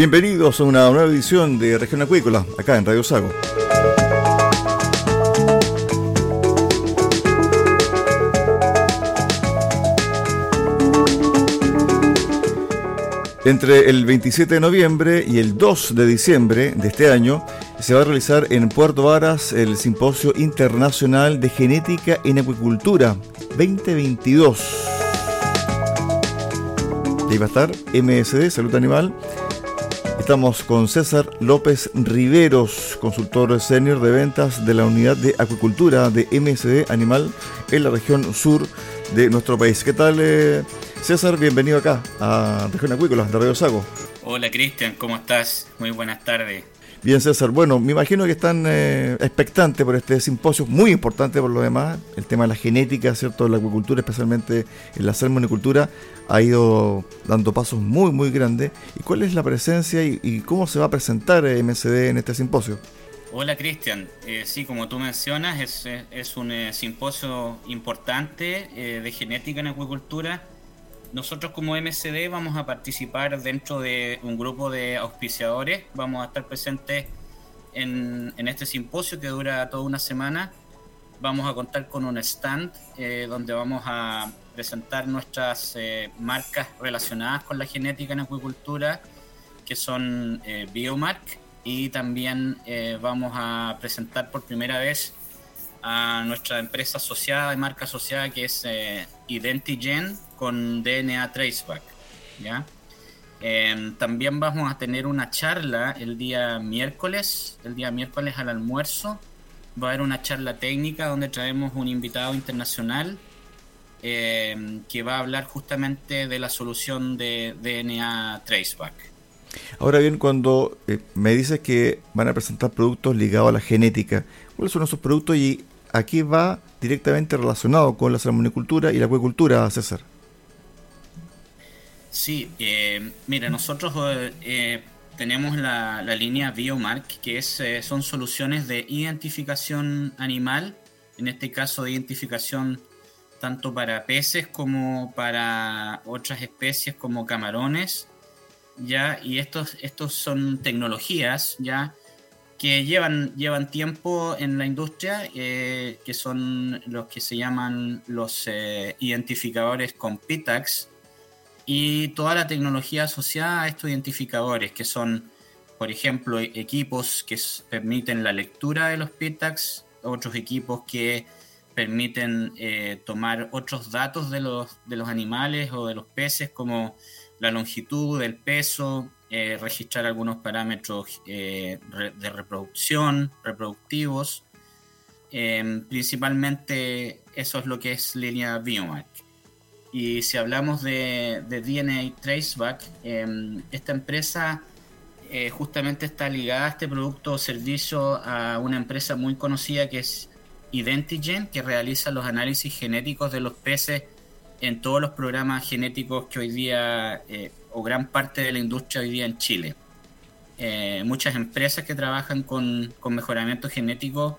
Bienvenidos a una nueva edición de Región Acuícola, acá en Radio Sago. Entre el 27 de noviembre y el 2 de diciembre de este año se va a realizar en Puerto Varas el Simposio Internacional de Genética en Acuicultura 2022. ahí va a estar MSD, Salud Animal, Estamos con César López Riveros, consultor senior de ventas de la unidad de acuicultura de MSD Animal en la región sur de nuestro país. ¿Qué tal, eh, César? Bienvenido acá a Región Acuícola de Radio Sago. Hola, Cristian, ¿cómo estás? Muy buenas tardes. Bien, César. Bueno, me imagino que están eh, expectantes por este simposio, muy importante por lo demás. El tema de la genética, ¿cierto? De la acuicultura, especialmente en la salmonicultura, ha ido dando pasos muy, muy grandes. ¿Y cuál es la presencia y, cómo se va a presentar MCD en este simposio? Hola, Cristian. Eh, sí, como tú mencionas, es, un eh, simposio importante de genética en acuicultura nosotros como MCD vamos a participar dentro de un grupo de auspiciadores, vamos a estar presentes en, este simposio que dura toda una semana. Vamos a contar con un stand eh, donde vamos a presentar nuestras eh, marcas relacionadas con la genética en acuicultura, que son eh, Biomark, y también vamos a presentar por primera vez a nuestra empresa asociada, de marca asociada, que es Identigen, con DNA Traceback. Em, también vamos a tener una charla el día miércoles, el día miércoles al almuerzo. Va a haber una charla técnica donde traemos un invitado internacional em, que va a hablar justamente de la solución de DNA Traceback. Ahora bien, cuando eh, me dices que van a presentar productos ligados a la genética, ¿cuáles son esos productos y aquí va directamente relacionado con la salmonicultura y la acuicultura, César? Sí, eh, mira, nosotros eh, tenemos la, línea Biomark, que es, eh, son soluciones de identificación animal, en este caso de identificación tanto para peces como para otras especies como camarones, ya, y estos, estos son tecnologías, ya, que llevan, llevan tiempo en la industria, eh, que son los que se llaman los eh, identificadores con PITAX, y toda la tecnología asociada a estos identificadores, que son, por ejemplo, equipos que permiten la lectura de los PITAX, otros equipos que permiten eh, tomar otros datos de los, de los animales o de los peces, como la longitud, el peso, eh, registrar algunos parámetros eh, de reproducción, reproductivos. principalmente eso es lo que es línea Biomark. Y si hablamos de, de DNA Traceback, esta empresa justamente está ligada a este producto o servicio a una empresa muy conocida que es Identigen, que realiza los análisis genéticos de los peces en todos los programas genéticos que hoy día, eh, o gran parte de la industria hoy día en Chile. Eh, muchas empresas que trabajan con, mejoramiento genético,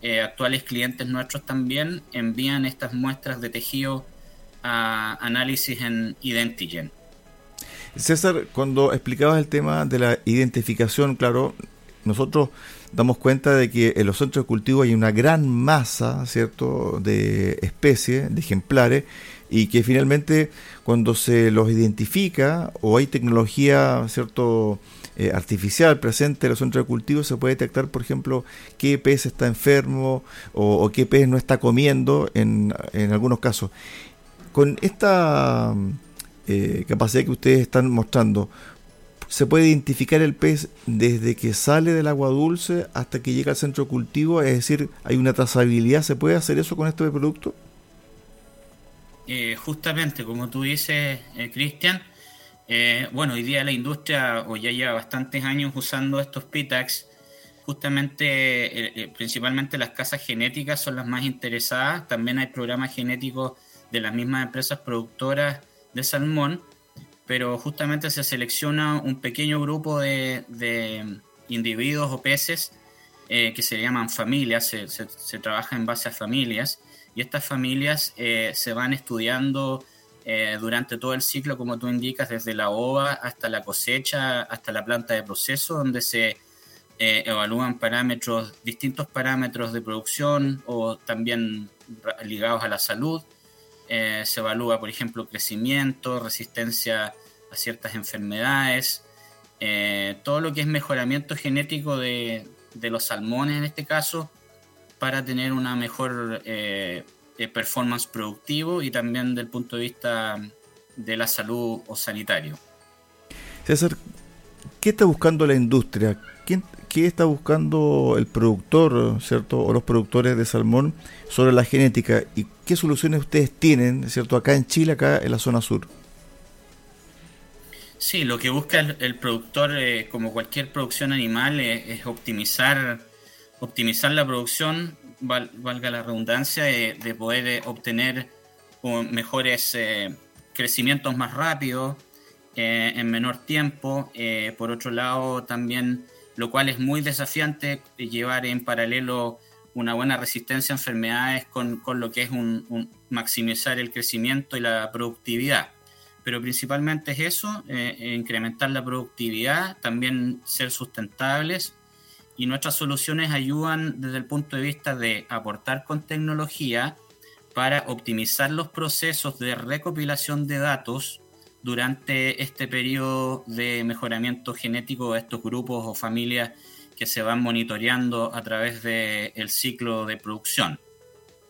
eh, actuales clientes nuestros también, envían estas muestras de tejido a análisis en Identigen. César, cuando explicabas el tema de la identificación, claro, nosotros damos cuenta de que en los centros de cultivo hay una gran masa, ¿cierto?, de especies, de ejemplares, y que finalmente cuando se los identifica o hay tecnología, ¿cierto?, eh, artificial presente en los centros de cultivo, se puede detectar, por ejemplo, qué pez está enfermo o, qué pez no está comiendo en, en algunos casos. Con esta eh, capacidad que ustedes están mostrando, se puede identificar el pez desde que sale del agua dulce hasta que llega al centro de cultivo, es decir, hay una trazabilidad, ¿se puede hacer eso con este producto? Eh, justamente, como tú dices, eh, Cristian, eh, bueno, hoy día la industria o ya lleva bastantes años usando estos PITAX, justamente, principalmente las casas genéticas son las más interesadas, también hay programas genéticos de las mismas empresas productoras de salmón, pero justamente se selecciona un pequeño grupo de, individuos o peces eh, que se llaman familias, se, trabaja en base a familias, y estas familias eh, se van estudiando eh, durante todo el ciclo, como tú indicas, desde la ova hasta la cosecha, hasta la planta de proceso, donde se evalúan parámetros, distintos parámetros de producción o también ligados a la salud. Eh, se evalúa, por ejemplo, crecimiento, resistencia a ciertas enfermedades, eh, todo lo que es mejoramiento genético de, los salmones en este caso, para tener una mejor eh, performance productivo y también del punto de vista de la salud o sanitario. César, ¿qué está buscando la industria? ¿Qué está buscando el productor, cierto, o los productores de salmón sobre la genética y qué soluciones ustedes tienen, cierto, acá en Chile, acá en la zona sur? Sí, lo que busca el, productor, eh, como cualquier producción animal, eh, es optimizar, optimizar la producción, valga la redundancia, de poder eh, obtener mejores crecimientos más rápidos, en menor tiempo. por otro lado, también lo cual es muy desafiante llevar en paralelo una buena resistencia a enfermedades con, lo que es un, maximizar el crecimiento y la productividad. Pero principalmente es eso, eh, incrementar la productividad, también ser sustentables y nuestras soluciones ayudan desde el punto de vista de aportar con tecnología para optimizar los procesos de recopilación de datos durante este periodo de mejoramiento genético de estos grupos o familias que se van monitoreando a través del ciclo de producción.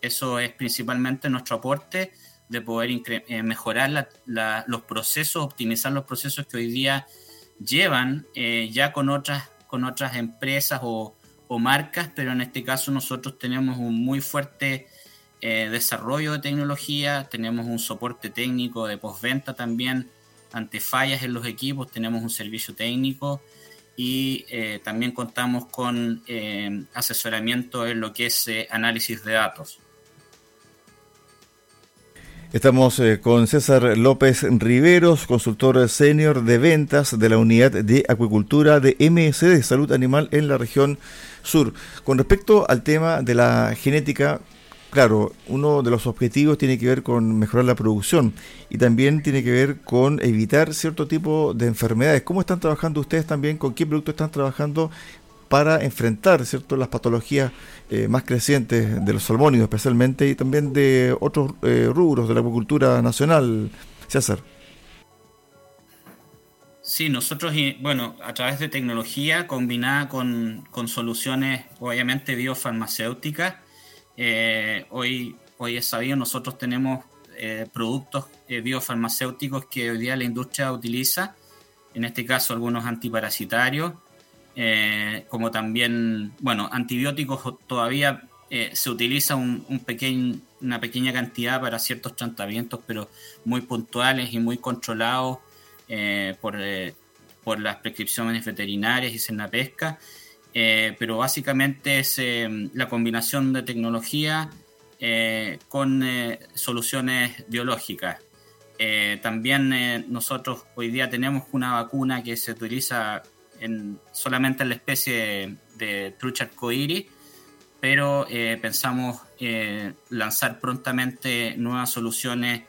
Eso es principalmente nuestro aporte de poder eh, mejorar los procesos, optimizar los procesos que hoy día llevan eh, ya con otras, con otras empresas o, o marcas, pero en este caso nosotros tenemos un muy fuerte eh, desarrollo de tecnología, tenemos un soporte técnico de postventa también ante fallas en los equipos, tenemos un servicio técnico y eh, también contamos con eh, asesoramiento en lo que es análisis de datos. Estamos con César López Riveros, consultor senior de ventas de la unidad de acuicultura de MSD, Salud Animal en la región sur. Con respecto al tema de la genética, claro, uno de los objetivos tiene que ver con mejorar la producción y también tiene que ver con evitar cierto tipo de enfermedades. ¿Cómo están trabajando ustedes también? ¿Con qué productos están trabajando para enfrentar cierto las patologías eh, más crecientes de los salmónidos especialmente y también de otros eh, rubros de la agricultura nacional, César? Sí, nosotros, bueno, a través de tecnología combinada con, con soluciones, obviamente, biofarmacéuticas, eh, hoy, hoy es sabido, nosotros tenemos eh, productos eh, biofarmacéuticos que hoy día la industria utiliza, en este caso algunos antiparasitarios, como también, bueno, antibióticos todavía se utiliza un, un una pequeña cantidad para ciertos tratamientos, pero muy puntuales y muy controlados eh, por, eh, por, las prescripciones veterinarias y en la pesca, eh, pero básicamente es la combinación de tecnología con soluciones biológicas. también nosotros hoy día tenemos una vacuna que se utiliza en, solamente en la especie de, trucha arcoíris, pero pensamos lanzar prontamente nuevas soluciones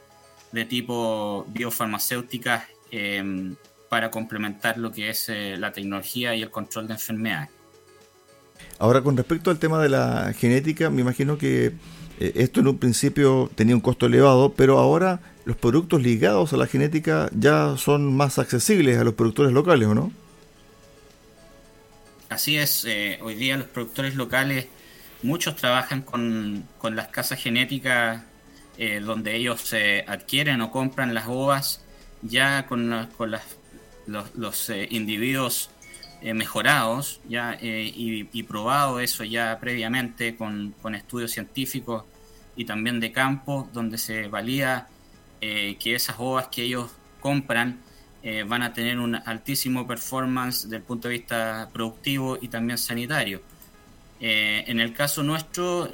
de tipo biofarmacéuticas Em, para complementar lo que es eh, la tecnología y el control de enfermedades. Ahora, con respecto al tema de la genética, me imagino que eh, esto en un principio tenía un costo elevado, pero ahora los productos ligados a la genética ya son más accesibles a los productores locales, ¿o no? Así es, eh, hoy día los productores locales, muchos trabajan con, con las casas genéticas donde ellos adquieren o compran las ovas ya con, con los, eh, individuos eh, mejorados ya eh, y, probado eso ya previamente con, estudios científicos y también de campo donde se valida que esas ovas que ellos compran van a tener un altísimo performance desde el punto de vista productivo y también sanitario. en el caso nuestro,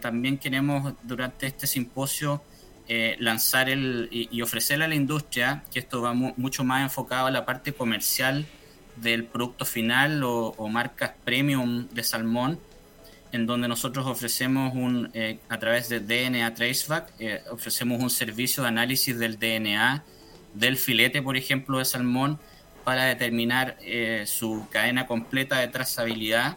también queremos durante este simposio eh, lanzar el, y, ofrecerle a la industria, que esto va mucho más enfocado a la parte comercial del producto final o, marcas premium de salmón, en donde nosotros ofrecemos un, eh, a través de DNA Traceback, eh, ofrecemos un servicio de análisis del DNA del filete, por ejemplo, de salmón, para determinar su cadena completa de trazabilidad.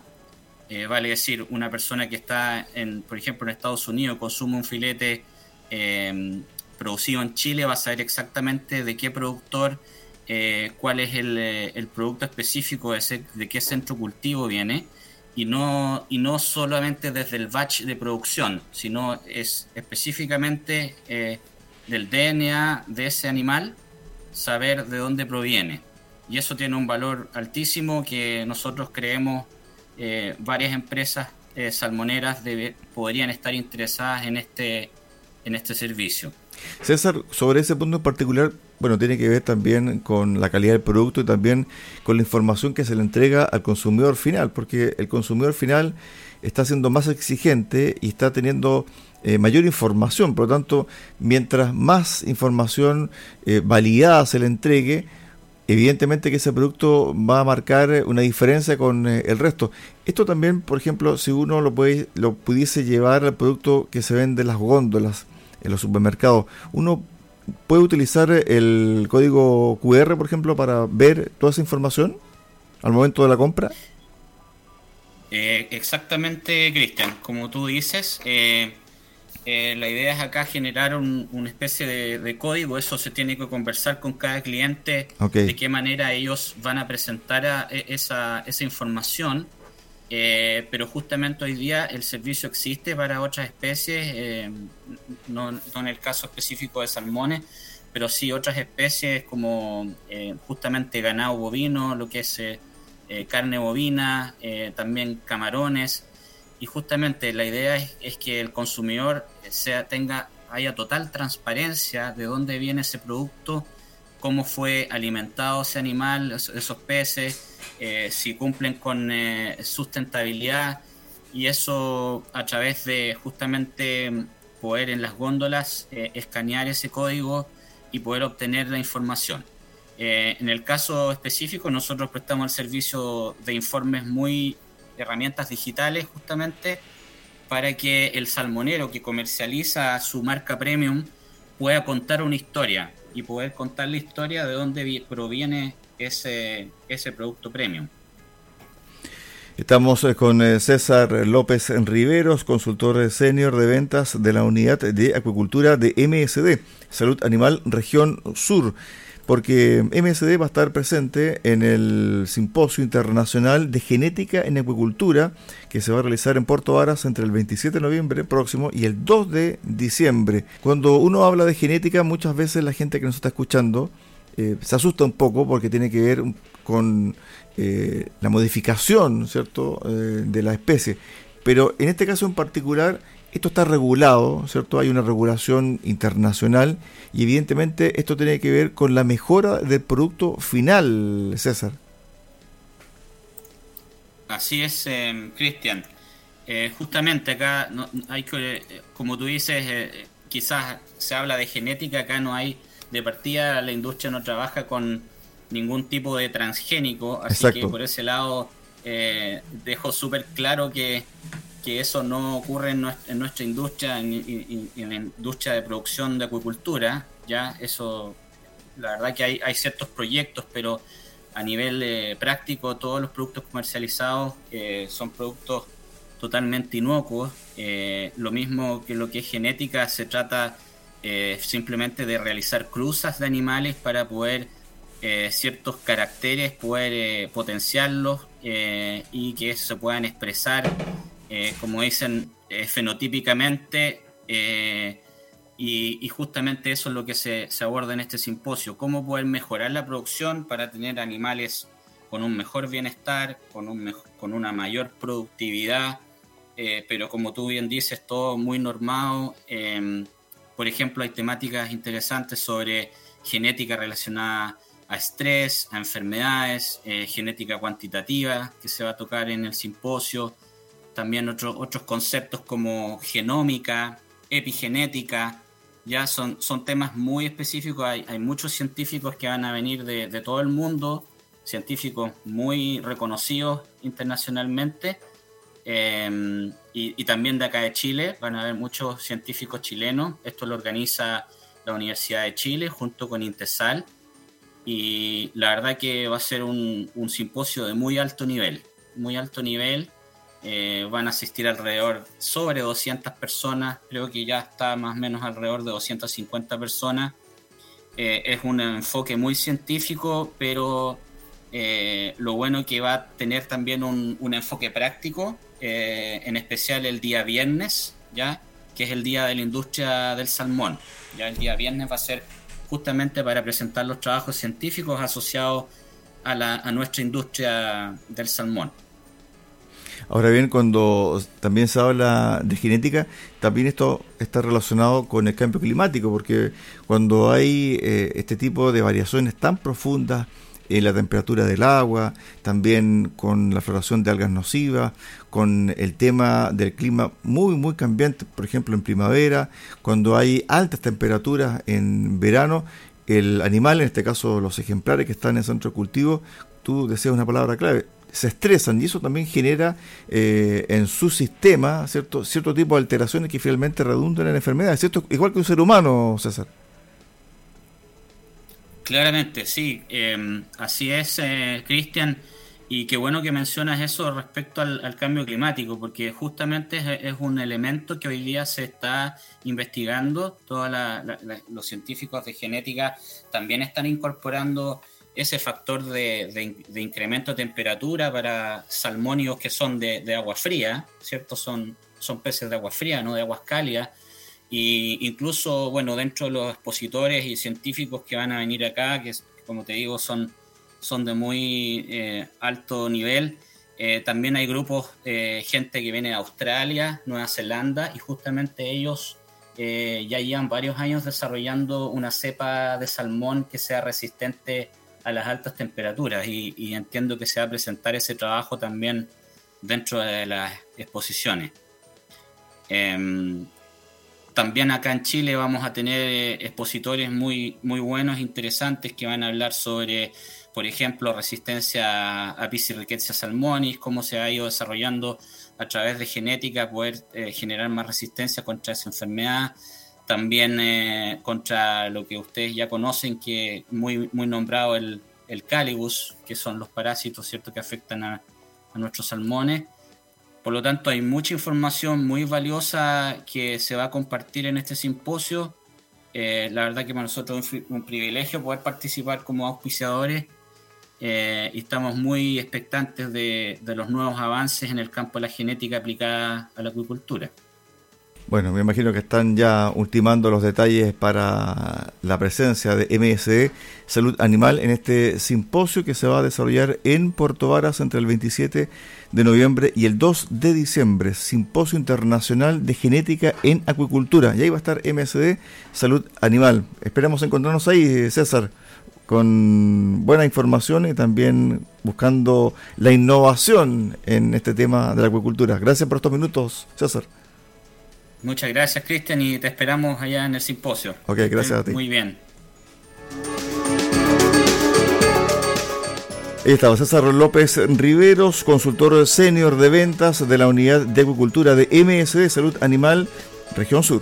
vale decir, una persona que está, en, por ejemplo, en Estados Unidos, consume un filete eh, producido en Chile va a saber exactamente de qué productor, eh, cuál es eh, el, producto específico de, de, qué centro cultivo viene y no, y no solamente desde el batch de producción, sino es específicamente del DNA de ese animal, saber de dónde proviene. Y eso tiene un valor altísimo que nosotros creemos varias empresas salmoneras podrían estar interesadas en este en este servicio. César, sobre ese punto en particular, bueno, tiene que ver también con la calidad del producto y también con la información que se le entrega al consumidor final, porque el consumidor final está siendo más exigente y está teniendo eh, mayor información, por lo tanto, mientras más información eh, validada se le entregue, evidentemente que ese producto va a marcar una diferencia con eh, el resto. Esto también, por ejemplo, si uno lo, puede, lo pudiese llevar al producto que se vende en las góndolas, en los supermercados, uno puede utilizar el código QR, por ejemplo, para ver toda esa información al momento de la compra. Eh, exactamente, Cristian. Como tú dices, eh, eh, la idea es acá generar una especie de, código, eso se tiene que conversar con cada cliente, de qué manera ellos van a presentar e, esa, esa, información, eh, pero justamente hoy día el servicio existe para otras especies, eh, no, en el caso específico de salmones, pero sí otras especies como justamente ganado bovino, lo que es carne bovina, también camarones, y justamente la idea es, que el consumidor sea, tenga, haya total transparencia de dónde viene ese producto, cómo fue alimentado ese animal, esos peces, eh, si cumplen con eh, sustentabilidad y eso a través de justamente poder en las góndolas eh, escanear ese código y poder obtener la información. en el caso específico, nosotros prestamos el servicio de informes muy herramientas digitales justamente para que el salmonero que comercializa su marca premium pueda contar una historia y poder contar la historia de dónde proviene ese, ese producto premium. Estamos eh, con eh, César López Riveros, consultor senior de ventas de la unidad de acuicultura de MSD, Salud Animal Región Sur, porque MSD va a estar presente en el Simposio Internacional de Genética en Acuicultura, que se va a realizar en Puerto Varas entre el 27 de noviembre próximo y el 2 de diciembre. Cuando uno habla de genética, muchas veces la gente que nos está escuchando eh, se asusta un poco porque tiene que ver con eh, la modificación ¿cierto? Eh, de la especie. Pero en este caso en particular, esto está regulado, ¿cierto? Hay una regulación internacional y evidentemente esto tiene que ver con la mejora del producto final, César. Así es, Cristian. justamente acá hay que, como tú dices, quizás se habla de genética, acá no hay de partida la industria no trabaja con ningún tipo de transgénico, así que por ese lado eh, dejo súper claro que, eso no ocurre en nuestra, industria, en, la industria de producción de acuicultura, ya eso, la verdad que hay, hay ciertos proyectos, pero a nivel eh, práctico todos los productos comercializados eh, son productos totalmente inocuos, lo mismo que lo que es genética, se trata eh, simplemente de realizar cruzas de animales para poder eh, ciertos caracteres poder eh, potenciarlos y que se puedan expresar, como dicen, fenotípicamente. Y, justamente eso es lo que se, aborda en este simposio, cómo poder mejorar la producción para tener animales con un mejor bienestar, con, un con una mayor productividad, pero como tú bien dices, todo muy normado. Por ejemplo, hay temáticas interesantes sobre genética relacionada a estrés, a enfermedades, eh, genética cuantitativa que se va a tocar en el simposio, también otros otros conceptos como genómica, epigenética, ya son, son temas muy específicos, hay, hay muchos científicos que van a venir de, de todo el mundo, científicos muy reconocidos internacionalmente, Em, y, también de acá de Chile, van a haber muchos científicos chilenos. Esto lo organiza la Universidad de Chile junto con Intesal. Y la verdad que va a ser un, simposio de muy alto nivel, muy alto nivel. Eh, van a asistir alrededor sobre 200 personas, creo que ya está más o menos alrededor de 250 personas. Eh, es un enfoque muy científico, pero eh, lo bueno que va a tener también un, un enfoque práctico eh, en especial el día viernes, ya que es el día de la industria del salmón. Ya el día viernes va a ser justamente para presentar los trabajos científicos asociados a, la, a nuestra industria del salmón. Ahora bien, cuando también se habla de genética, también esto está relacionado con el cambio climático, porque cuando hay eh, este tipo de variaciones tan profundas en la temperatura del agua, también con la floración de algas nocivas, con el tema del clima muy, muy cambiante, por ejemplo en primavera, cuando hay altas temperaturas en verano, el animal, en este caso los ejemplares que están en el centro de cultivo, tú deseas una palabra clave, se estresan y eso también genera eh, en su sistema cierto, cierto tipo de alteraciones que finalmente redundan en enfermedades, ¿cierto? igual que un ser humano, César. Claramente, sí. Em, así es, eh, Cristian. Y qué bueno que mencionas eso respecto al, cambio climático, porque justamente es, un elemento que hoy día se está investigando. Todos los científicos de genética también están incorporando ese factor de, incremento de temperatura para salmónidos que son de, agua fría, ¿cierto? Son, son peces de agua fría, no de aguas cálidas. Y incluso, bueno, dentro de los expositores y científicos que van a venir acá, que como te digo son, son de muy eh, alto nivel, eh, también hay grupos, eh, gente que viene de Australia, Nueva Zelanda, y justamente ellos ya llevan varios años desarrollando una cepa de salmón que sea resistente a las altas temperaturas y, entiendo que se va a presentar ese trabajo también dentro de las exposiciones. Em, también acá en Chile vamos a tener eh, expositores muy, muy buenos, interesantes, que van a hablar sobre, por ejemplo, resistencia a Piscirriquetia salmonis, cómo se ha ido desarrollando a través de genética, poder eh, generar más resistencia contra esa enfermedad. También eh, contra lo que ustedes ya conocen, que muy, muy nombrado el, el calibus, que son los parásitos ¿cierto? que afectan a, a nuestros salmones. Por lo tanto, hay mucha información muy valiosa que se va a compartir en este simposio. Eh, la verdad que para nosotros es un, privilegio poder participar como auspiciadores eh, y estamos muy expectantes de, de los nuevos avances en el campo de la genética aplicada a la acuicultura. Bueno, me imagino que están ya ultimando los detalles para la presencia de MSD Salud Animal en este simposio que se va a desarrollar en Puerto Varas entre el 27 de noviembre y el 2 de diciembre. Simposio Internacional de Genética en Acuicultura. Y ahí va a estar MSD Salud Animal. Esperamos encontrarnos ahí, César, con buena información y también buscando la innovación en este tema de la acuicultura. Gracias por estos minutos, César. Muchas gracias, Cristian, y te esperamos allá en el simposio. Ok, gracias a ti. Muy bien. Ahí estaba César López Riveros, consultor senior de ventas de la unidad de acuicultura de MSD Salud Animal, Región Sur.